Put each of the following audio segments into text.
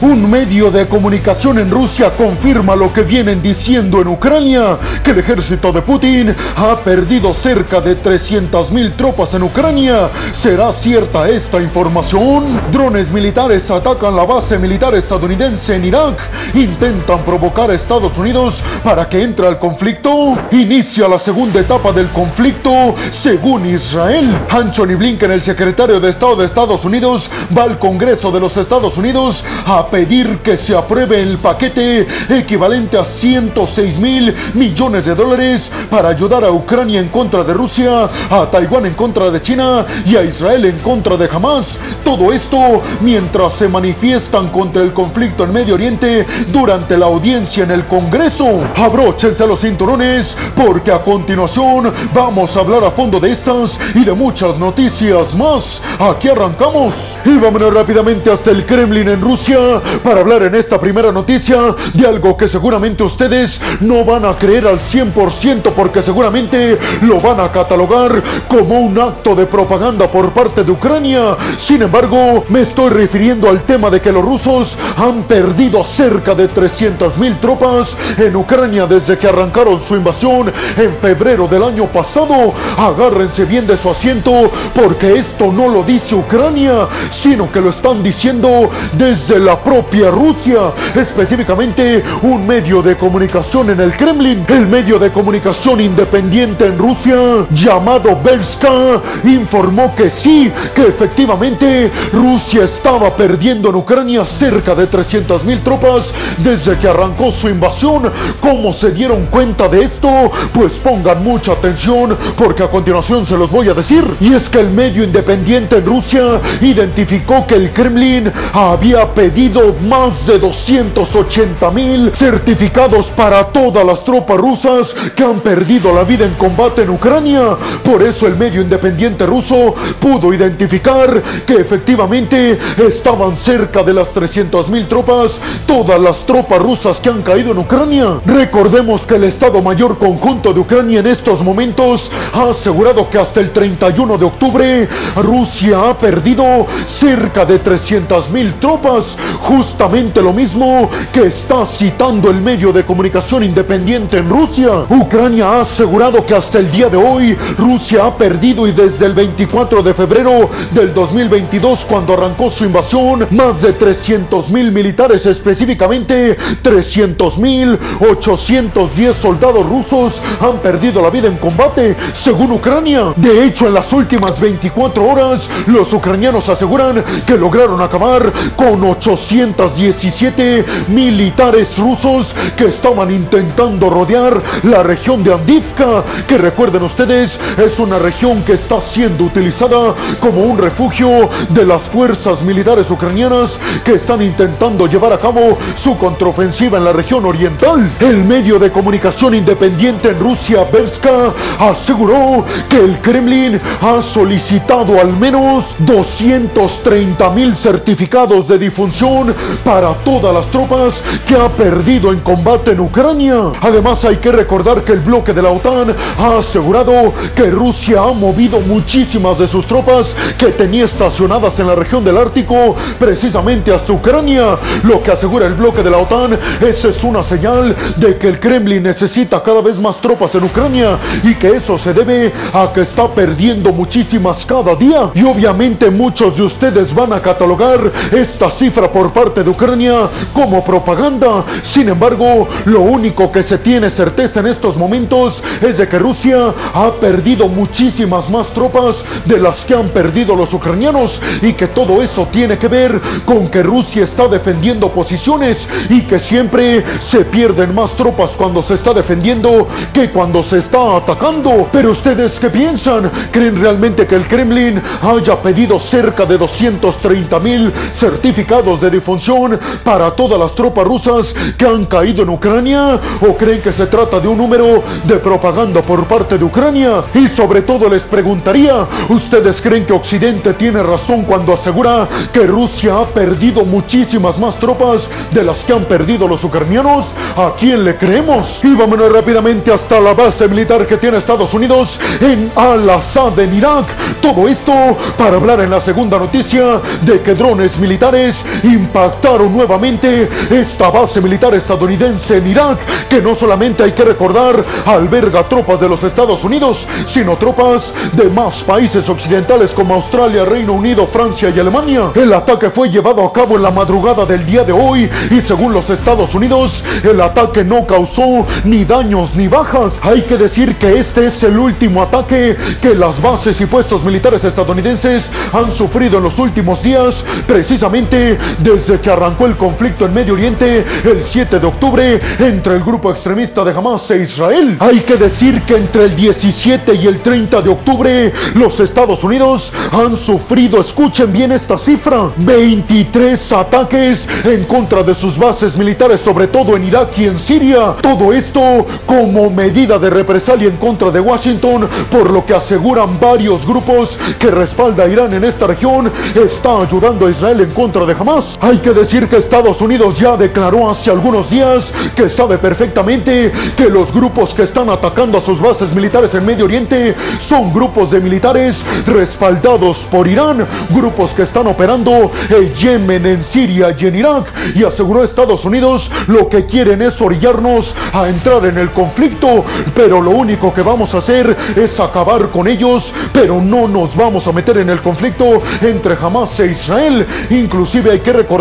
Un medio de comunicación en Rusia confirma lo que vienen diciendo en Ucrania, que el ejército de Putin ha perdido cerca de 300.000 tropas en Ucrania. ¿Será cierta esta información? Drones militares atacan la base militar estadounidense en Irak. Intentan provocar a Estados Unidos para que entre al conflicto. Inicia la segunda etapa del conflicto según Israel. Anthony Blinken, el secretario de Estado de Estados Unidos, va al Congreso de los Estados Unidos a pedir que se apruebe el paquete equivalente a 106 mil millones de dólares para ayudar a Ucrania en contra de Rusia, a Taiwán en contra de China y a Israel en contra de Hamas. Todo esto mientras se manifiestan contra el conflicto en Medio Oriente durante la audiencia en el Congreso. Abróchense los cinturones porque a continuación vamos a hablar a fondo de estas y de muchas noticias más. Aquí arrancamos y vámonos rápidamente hasta el Kremlin en Rusia para hablar en esta primera noticia de algo que seguramente ustedes no van a creer al 100% porque seguramente lo van a catalogar como un acto de propaganda por parte de Ucrania. Sin embargo, me estoy refiriendo al tema de que los rusos han perdido cerca de 300 mil tropas en Ucrania desde que arrancaron su invasión en febrero del año pasado. Agárrense bien de su asiento porque esto no lo dice Ucrania, sino que lo están diciendo desde la propia Rusia, específicamente un medio de comunicación en el Kremlin, el medio de comunicación independiente en Rusia llamado Berska, informó que sí, que efectivamente Rusia estaba perdiendo en Ucrania cerca de 300 mil tropas desde que arrancó su invasión. ¿Cómo se dieron cuenta de esto? Pues pongan mucha atención porque a continuación se los voy a decir. Y es que el medio independiente en Rusia identificó que el Kremlin había pedido más de 280 mil certificados para todas las tropas rusas que han perdido la vida en combate en Ucrania. Por eso el medio independiente ruso pudo identificar que efectivamente estaban cerca de las 300 mil tropas, todas las tropas rusas que han caído en Ucrania. Recordemos que el Estado Mayor Conjunto de Ucrania en estos momentos ha asegurado que hasta el 31 de octubre Rusia ha perdido cerca de 300 mil tropas, justamente lo mismo que está citando el medio de comunicación independiente en Rusia. Ucrania ha asegurado que hasta el día de hoy Rusia ha perdido y desde el 24 de febrero del 2022 cuando arrancó su invasión más de 300 mil militares específicamente 300 mil 810 soldados rusos han perdido la vida en combate según Ucrania. De hecho en las últimas 24 horas los ucranianos aseguran que lograron acabar con 817 militares rusos que estaban intentando rodear la región de Andivka, que recuerden ustedes es una región que está siendo utilizada como un refugio de las fuerzas militares ucranianas que están intentando llevar a cabo su contraofensiva en la región oriental. El medio de comunicación independiente en Rusia, Berska, aseguró que el Kremlin ha solicitado al menos 230 mil certificados de difunción para todas las tropas que ha perdido en combate en Ucrania. Además hay que recordar que el bloque de la OTAN ha asegurado que Rusia ha movido muchísimas de sus tropas que tenía estacionadas en la región del Ártico precisamente hasta Ucrania. Lo que asegura el bloque de la OTAN, esa es una señal de que el Kremlin necesita cada vez más tropas en Ucrania y que eso se debe a que está perdiendo muchísimas cada día. Y obviamente muchos de ustedes van a catalogar esta cifra por parte de Ucrania como propaganda. Sin embargo, lo único que se tiene certeza en estos momentos es de que Rusia ha perdido muchísimas más tropas de las que han perdido los ucranianos y que todo eso tiene que ver con que Rusia está defendiendo posiciones y que siempre se pierden más tropas cuando se está defendiendo que cuando se está atacando. Pero ustedes qué piensan? ¿Creen realmente que el Kremlin haya pedido cerca de 230 mil certificados de difunción para todas las tropas rusas que han caído en Ucrania? ¿O creen que se trata de un número de propaganda por parte de Ucrania? Y sobre todo les preguntaría, ¿ustedes creen que Occidente tiene razón cuando asegura que Rusia ha perdido muchísimas más tropas de las que han perdido los ucranianos? ¿A quién le creemos? Y vámonos rápidamente hasta la base militar que tiene Estados Unidos en Al-Assad en Irak. Todo esto para hablar en la segunda noticia de que drones militares impactaron nuevamente esta base militar estadounidense en Irak, que no solamente hay que recordar alberga tropas de los Estados Unidos, sino tropas de más países occidentales como Australia, Reino Unido, Francia y Alemania. El ataque fue llevado a cabo en la madrugada del día de hoy y según los Estados Unidos, el ataque no causó ni daños ni bajas. Hay que decir que este es el último ataque que las bases y puestos militares estadounidenses han sufrido en los últimos días, precisamente desde que arrancó el conflicto en Medio Oriente el 7 de octubre entre el grupo extremista de Hamas e Israel. Hay que decir que entre el 17 y el 30 de octubre los Estados Unidos han sufrido, escuchen bien esta cifra, 23 ataques en contra de sus bases militares, sobre todo en Irak y en Siria. Todo esto como medida de represalia en contra de Washington, por lo que aseguran varios grupos que respalda a Irán en esta región, está ayudando a Israel en contra de Hamas. Hay que decir que Estados Unidos ya declaró hace algunos días que sabe perfectamente que los grupos que están atacando a sus bases militares en Medio Oriente son grupos de militares respaldados por Irán, grupos que están operando en Yemen, en Siria y en Irak. Y aseguró Estados Unidos lo que quieren es orillarnos a entrar en el conflicto, pero lo único que vamos a hacer es acabar con ellos, pero no nos vamos a meter en el conflicto entre Hamas e Israel. Inclusive hay que recordar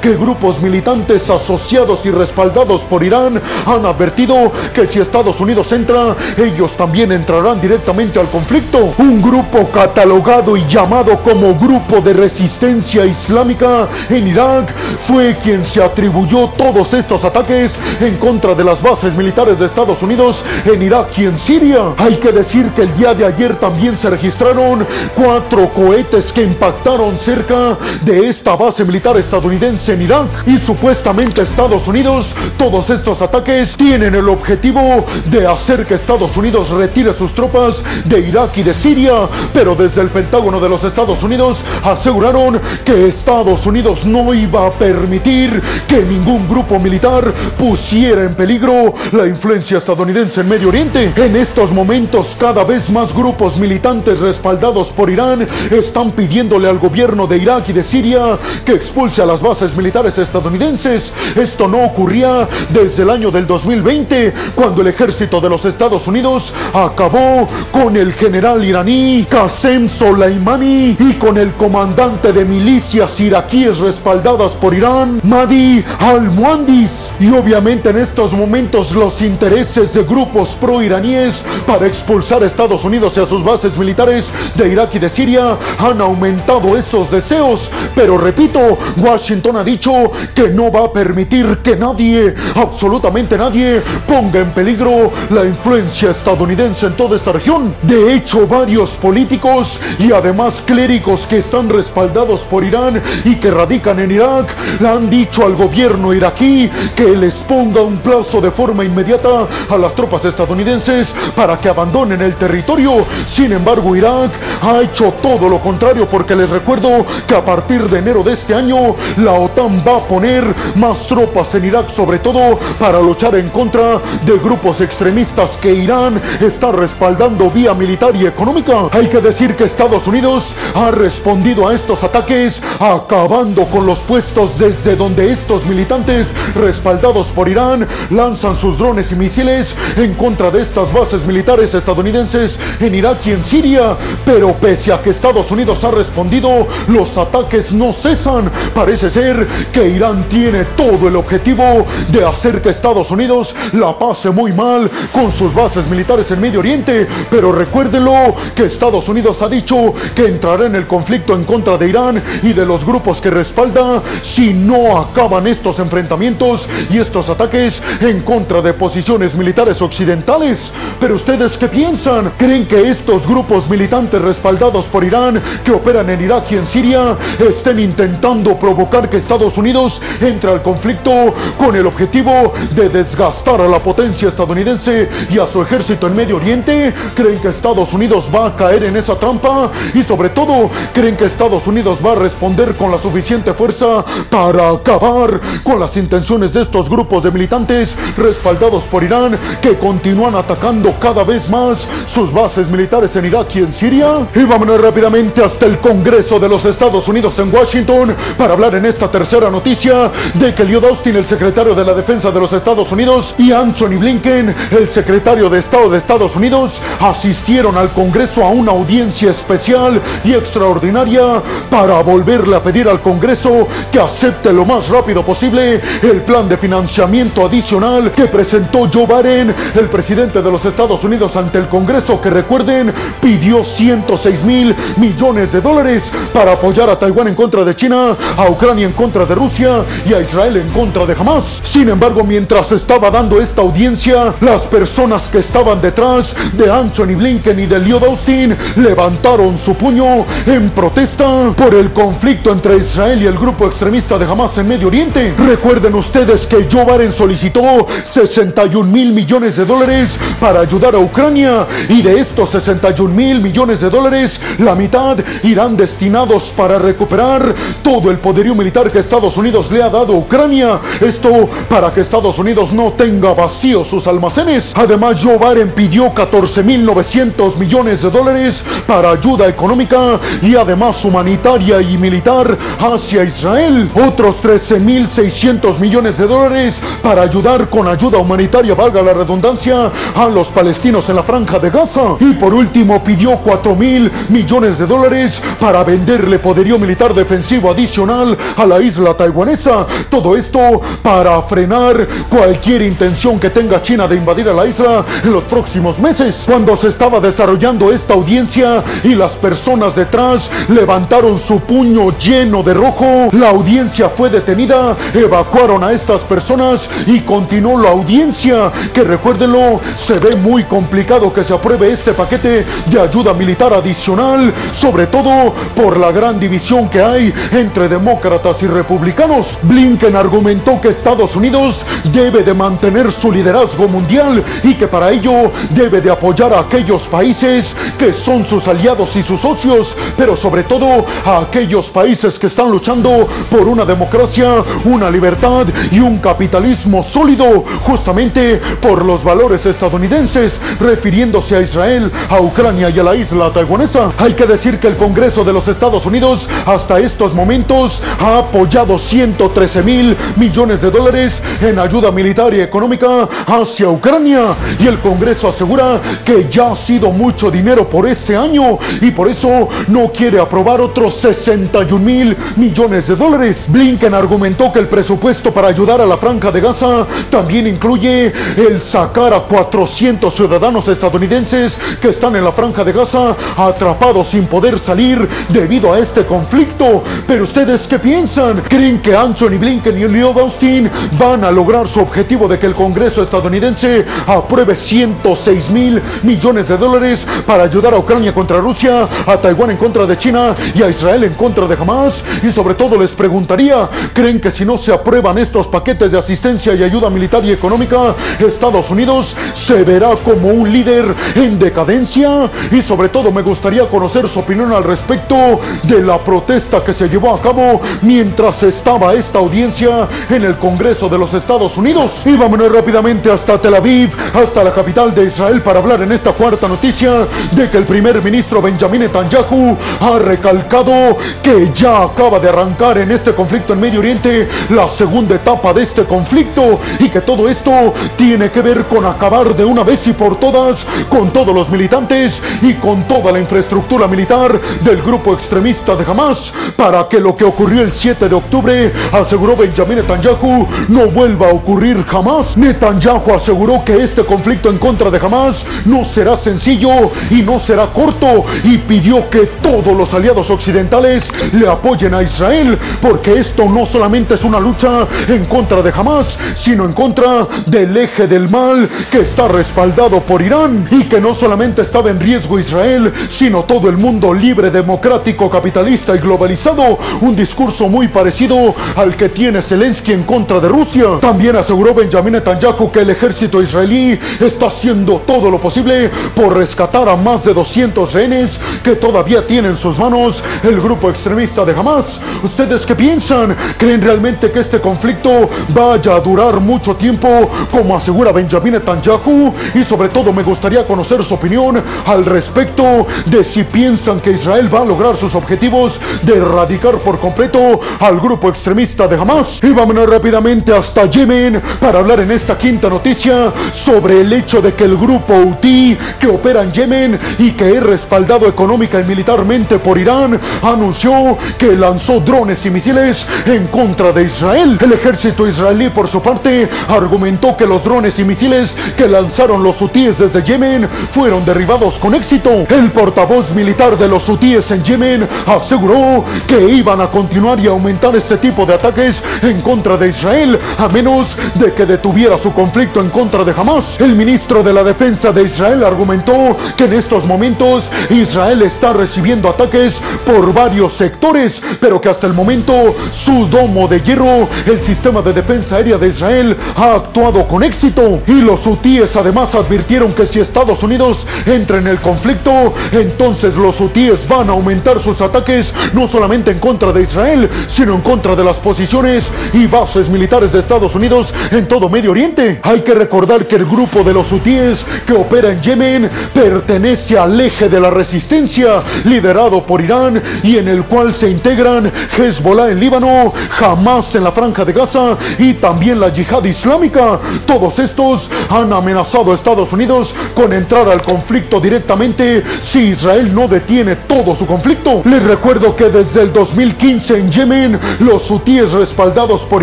que grupos militantes asociados y respaldados por Irán han advertido que si Estados Unidos entra, ellos también entrarán directamente al conflicto. Un grupo catalogado y llamado como Grupo de Resistencia Islámica en Irak fue quien se atribuyó todos estos ataques en contra de las bases militares de Estados Unidos en Irak y en Siria. Hay que decir que el día de ayer también se registraron cuatro cohetes que impactaron cerca de esta base militar en Irak y supuestamente Estados Unidos, todos estos ataques tienen el objetivo de hacer que Estados Unidos retire sus tropas de Irak y de Siria, pero desde el Pentágono de los Estados Unidos aseguraron que Estados Unidos no iba a permitir que ningún grupo militar pusiera en peligro la influencia estadounidense en Medio Oriente. En estos momentos cada vez más grupos militantes respaldados por Irán están pidiéndole al gobierno de Irak y de Siria que expulse a las bases militares estadounidenses. Esto no ocurría desde el año del 2020, cuando el ejército de los Estados Unidos acabó con el general iraní Qasem Soleimani y con el comandante de milicias iraquíes respaldadas por Irán, Mahdi al-Muandis. Y obviamente en estos momentos los intereses de grupos pro-iraníes para expulsar a Estados Unidos y a sus bases militares de Irak y de Siria han aumentado esos deseos. Pero repito, Washington ha dicho que no va a permitir que nadie, absolutamente nadie, ponga en peligro la influencia estadounidense en toda esta región. De hecho, varios políticos y además clérigos que están respaldados por Irán y que radican en Irak han dicho al gobierno iraquí que les ponga un plazo de forma inmediata a las tropas estadounidenses para que abandonen el territorio. Sin embargo, Irak ha hecho todo lo contrario porque les recuerdo que a partir de enero de este año la OTAN va a poner más tropas en Irak, sobre todo para luchar en contra de grupos extremistas que Irán está respaldando vía militar y económica. Hay que decir que Estados Unidos ha respondido a estos ataques acabando con los puestos desde donde estos militantes respaldados por Irán lanzan sus drones y misiles en contra de estas bases militares estadounidenses en Irak y en Siria. Pero pese a que Estados Unidos ha respondido, los ataques no cesan. Parece ser que Irán tiene todo el objetivo de hacer que Estados Unidos la pase muy mal con sus bases militares en Medio Oriente. Pero recuérdenlo que Estados Unidos ha dicho que entrará en el conflicto en contra de Irán y de los grupos que respalda si no acaban estos enfrentamientos y estos ataques en contra de posiciones militares occidentales. Pero ustedes qué piensan? ¿Creen que estos grupos militantes respaldados por Irán que operan en Irak y en Siria estén intentando provocar que Estados Unidos entre al conflicto con el objetivo de desgastar a la potencia estadounidense y a su ejército en Medio Oriente? ¿Creen que Estados Unidos va a caer en esa trampa? Y sobre todo, ¿creen que Estados Unidos va a responder con la suficiente fuerza para acabar con las intenciones de estos grupos de militantes respaldados por Irán que continúan atacando cada vez más sus bases militares en Irak y en Siria? Y vámonos rápidamente hasta el Congreso de los Estados Unidos en Washington para hablar hablar en esta tercera noticia de que Lloyd Austin, el secretario de la Defensa de los Estados Unidos, y Anthony Blinken, el secretario de Estado de Estados Unidos, asistieron al Congreso a una audiencia especial y extraordinaria para volverle a pedir al Congreso que acepte lo más rápido posible el plan de financiamiento adicional que presentó Joe Biden, el presidente de los Estados Unidos, ante el Congreso, que recuerden, pidió 106 mil millones de dólares para apoyar a Taiwán en contra de China, Ucrania en contra de Rusia y a Israel en contra de Hamas. Sin embargo, mientras estaba dando esta audiencia, las personas que estaban detrás de Anthony Blinken y de Lloyd Austin levantaron su puño en protesta por el conflicto entre Israel y el grupo extremista de Hamas en Medio Oriente. Recuerden ustedes que Joe Biden solicitó 61 mil millones de dólares para ayudar a Ucrania y de estos 61 mil millones de dólares, la mitad irán destinados para recuperar todo el militar que Estados Unidos le ha dado a Ucrania. Esto para que Estados Unidos no tenga vacíos sus almacenes. Además, Joe Biden pidió 14 mil 900 millones de dólares para ayuda económica y además humanitaria y militar hacia Israel. Otros 13 mil 600 millones de dólares para ayudar con ayuda humanitaria, valga la redundancia, a los palestinos en la franja de Gaza. Y por último pidió 4 mil millones de dólares para venderle poderío militar defensivo adicional a la isla taiwanesa. Todo esto para frenar cualquier intención que tenga China de invadir a la isla en los próximos meses. Cuando se estaba desarrollando esta audiencia y las personas detrás levantaron su puño lleno de rojo, la audiencia fue detenida, evacuaron a estas personas y continuó la audiencia, que recuérdenlo, se ve muy complicado que se apruebe este paquete de ayuda militar adicional, sobre todo por la gran división que hay entre demócratas y republicanos. Blinken argumentó que Estados Unidos debe de mantener su liderazgo mundial y que para ello debe de apoyar a aquellos países que son sus aliados y sus socios, pero sobre todo a aquellos países que están luchando por una democracia, una libertad y un capitalismo sólido, justamente por los valores estadounidenses, refiriéndose a Israel, a Ucrania y a la isla taiwanesa. Hay que decir que el Congreso de los Estados Unidos hasta estos momentos ha apoyado 113 mil millones de dólares en ayuda militar y económica hacia Ucrania y el Congreso asegura que ya ha sido mucho dinero por este año y por eso no quiere aprobar otros 61 mil millones de dólares. Blinken argumentó que el presupuesto para ayudar a la franja de Gaza también incluye el sacar a 400 ciudadanos estadounidenses que están en la franja de Gaza atrapados sin poder salir debido a este conflicto. Pero ustedes qué piensan? ¿Creen que Anthony Blinken y Leo Austin van a lograr su objetivo de que el Congreso estadounidense apruebe 106 mil millones de dólares para ayudar a Ucrania contra Rusia, a Taiwán en contra de China y a Israel en contra de Hamas? Y sobre todo les preguntaría, ¿creen que si no se aprueban estos paquetes de asistencia y ayuda militar y económica, Estados Unidos se verá como un líder en decadencia? Y sobre todo me gustaría conocer su opinión al respecto de la protesta que se llevó a cabo mientras estaba esta audiencia en el Congreso de los Estados Unidos. Y vámonos rápidamente hasta Tel Aviv, hasta la capital de Israel para hablar en esta cuarta noticia de que el primer ministro Benjamin Netanyahu ha recalcado que ya acaba de arrancar en este conflicto en Medio Oriente la segunda etapa de este conflicto y que todo esto tiene que ver con acabar de una vez y por todas con todos los militantes y con toda la infraestructura militar del grupo extremista de Hamas para que lo que ocurrió el 7 de octubre, aseguró Benjamin Netanyahu, no vuelva a ocurrir jamás. Netanyahu aseguró que este conflicto en contra de Hamas no será sencillo y no será corto y pidió que todos los aliados occidentales le apoyen a Israel porque esto no solamente es una lucha en contra de Hamas, sino en contra del eje del mal que está respaldado por Irán y que no solamente estaba en riesgo Israel, sino todo el mundo libre, democrático, capitalista y globalizado. Un discurso muy parecido al que tiene Zelensky en contra de Rusia. También aseguró Benjamin Netanyahu que el ejército israelí está haciendo todo lo posible por rescatar a más de 200 rehenes que todavía tiene en sus manos el grupo extremista de Hamas. ¿Ustedes qué piensan? ¿Creen realmente que este conflicto vaya a durar mucho tiempo como asegura Benjamin Netanyahu? Y sobre todo me gustaría conocer su opinión al respecto de si piensan que Israel va a lograr sus objetivos de erradicar por completo al grupo extremista de Hamas. Y vámonos rápidamente hasta Yemen para hablar en esta quinta noticia sobre el hecho de que el grupo Houthi que opera en Yemen y que es respaldado económica y militarmente por Irán anunció que lanzó drones y misiles en contra de Israel. El ejército israelí por su parte argumentó que los drones y misiles que lanzaron los hutíes desde Yemen fueron derribados con éxito. El portavoz militar de los hutíes en Yemen aseguró que iban a continuar y aumentar este tipo de ataques en contra de Israel a menos de que detuviera su conflicto en contra de Hamas. El ministro de la defensa de Israel argumentó que en estos momentos Israel está recibiendo ataques por varios sectores, pero que hasta el momento su domo de hierro, el sistema de defensa aérea de Israel, ha actuado con éxito. Y los hutíes además advirtieron que si Estados Unidos entra en el conflicto, entonces los hutíes van a aumentar sus ataques no solamente en contra de Israel, sino en contra de las posiciones y bases militares de Estados Unidos en todo Medio Oriente. Hay que recordar que el grupo de los hutíes que opera en Yemen pertenece al eje de la resistencia liderado por Irán y en el cual se integran Hezbollah en Líbano, Hamas en la franja de Gaza y también la yihad islámica. Todos estos han amenazado a Estados Unidos con entrar al conflicto directamente si Israel no detiene todo su conflicto. Les recuerdo que desde el 2015 en Yemen, los hutíes respaldados por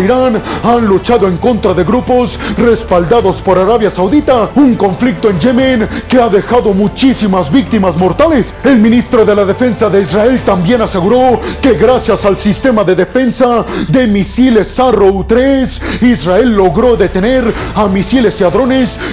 Irán han luchado en contra de grupos respaldados por Arabia Saudita. Un conflicto en Yemen que ha dejado muchísimas víctimas mortales. El ministro de la Defensa de Israel también aseguró que gracias al sistema de defensa de misiles Arrow 3, Israel logró detener a misiles y a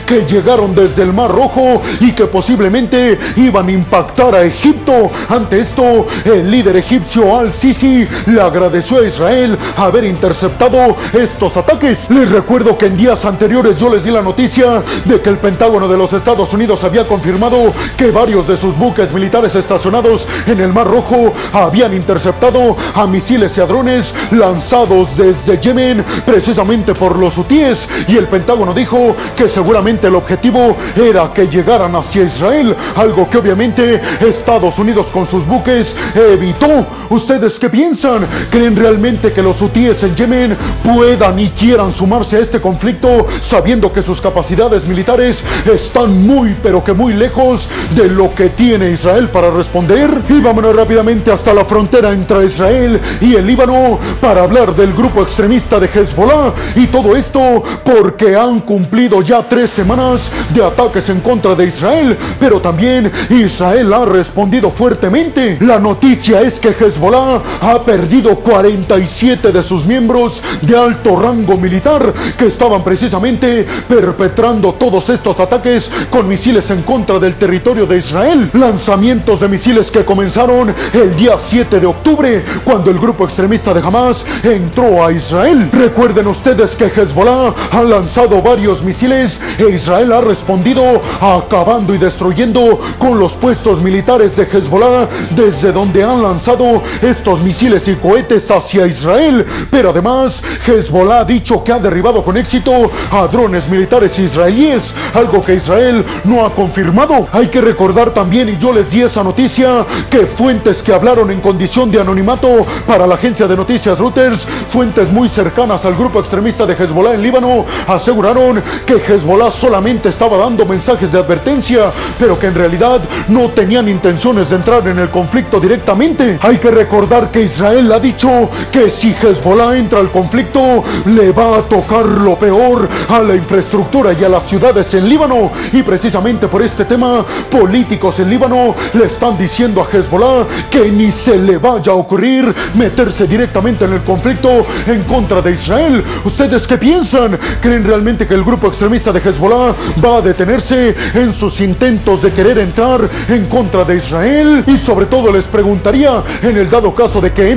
que llegaron desde el Mar Rojo y que posiblemente iban a impactar a Egipto. Ante esto, el líder egipcio Al-Sisi le agradeció a Israel haber interceptado estos ataques. Les recuerdo que en días anteriores yo les di la noticia de que el Pentágono de los Estados Unidos había confirmado que varios de sus buques militares estacionados en el Mar Rojo habían interceptado a misiles y a drones lanzados desde Yemen precisamente por los hutíes y el Pentágono dijo que seguramente el objetivo era que llegaran hacia Israel, algo que obviamente Estados Unidos con sus buques evitó. ¿Ustedes qué piensan? ¿Creen realmente que los hutíes en Yemen puedan y quieran sumarse a este conflicto sabiendo que sus capacidades militares están muy pero que muy lejos de lo que tiene Israel para responder? Y vámonos rápidamente hasta la frontera entre Israel y el Líbano para hablar del grupo extremista de Hezbollah y todo esto porque han cumplido ya tres semanas de ataques en contra de Israel, pero también Israel ha respondido fuertemente. La noticia es que Hezbollah ha perdido 47 de sus miembros de alto rango militar que estaban precisamente perpetrando todos estos ataques con misiles en contra del territorio de Israel. Lanzamientos de misiles que comenzaron el día 7 de octubre cuando el grupo extremista de Hamas entró a Israel. Recuerden ustedes que Hezbollah ha lanzado varios misiles e Israel ha respondido acabando y destruyendo con los puestos militares de Hezbollah desde donde han lanzado estos misiles y cohetes hacia Israel. Pero además, Hezbollah ha dicho que ha derribado con éxito a drones militares israelíes, algo que Israel no ha confirmado. Hay que recordar también, y yo les di esa noticia, que fuentes que hablaron en condición de anonimato para la agencia de noticias Reuters, fuentes muy cercanas al grupo extremista de Hezbollah en Líbano, aseguraron que Hezbollah solamente estaba dando mensajes de advertencia, pero que en realidad no tenían intenciones de entrar en el conflicto directamente. Hay que recordar que Israel ha dicho que si Hezbollah entra al conflicto, le va a tocar lo peor a la infraestructura y a las ciudades en Líbano. Y precisamente por este tema, políticos en Líbano le están diciendo a Hezbollah que ni se le vaya a ocurrir meterse directamente en el conflicto en contra de Israel. ¿Ustedes qué piensan? ¿Creen realmente que el grupo extremista de Hezbollah va a detenerse en sus intentos de querer entrar en contra de Israel? Y sobre todo les preguntaría, en el dado caso de que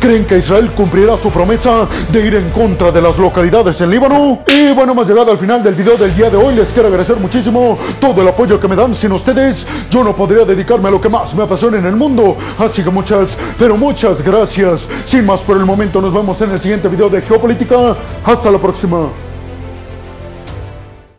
¿creen que Israel cumplirá su promesa de ir en contra de las localidades en Líbano? Y bueno, hemos llegado al final del video del día de hoy. Les quiero agradecer muchísimo todo el apoyo que me dan. Sin ustedes, yo no podría dedicarme a lo que más me apasiona en el mundo. Así que muchas, pero muchas gracias. Sin más por el momento, nos vemos en el siguiente video de Geopolítica. Hasta la próxima.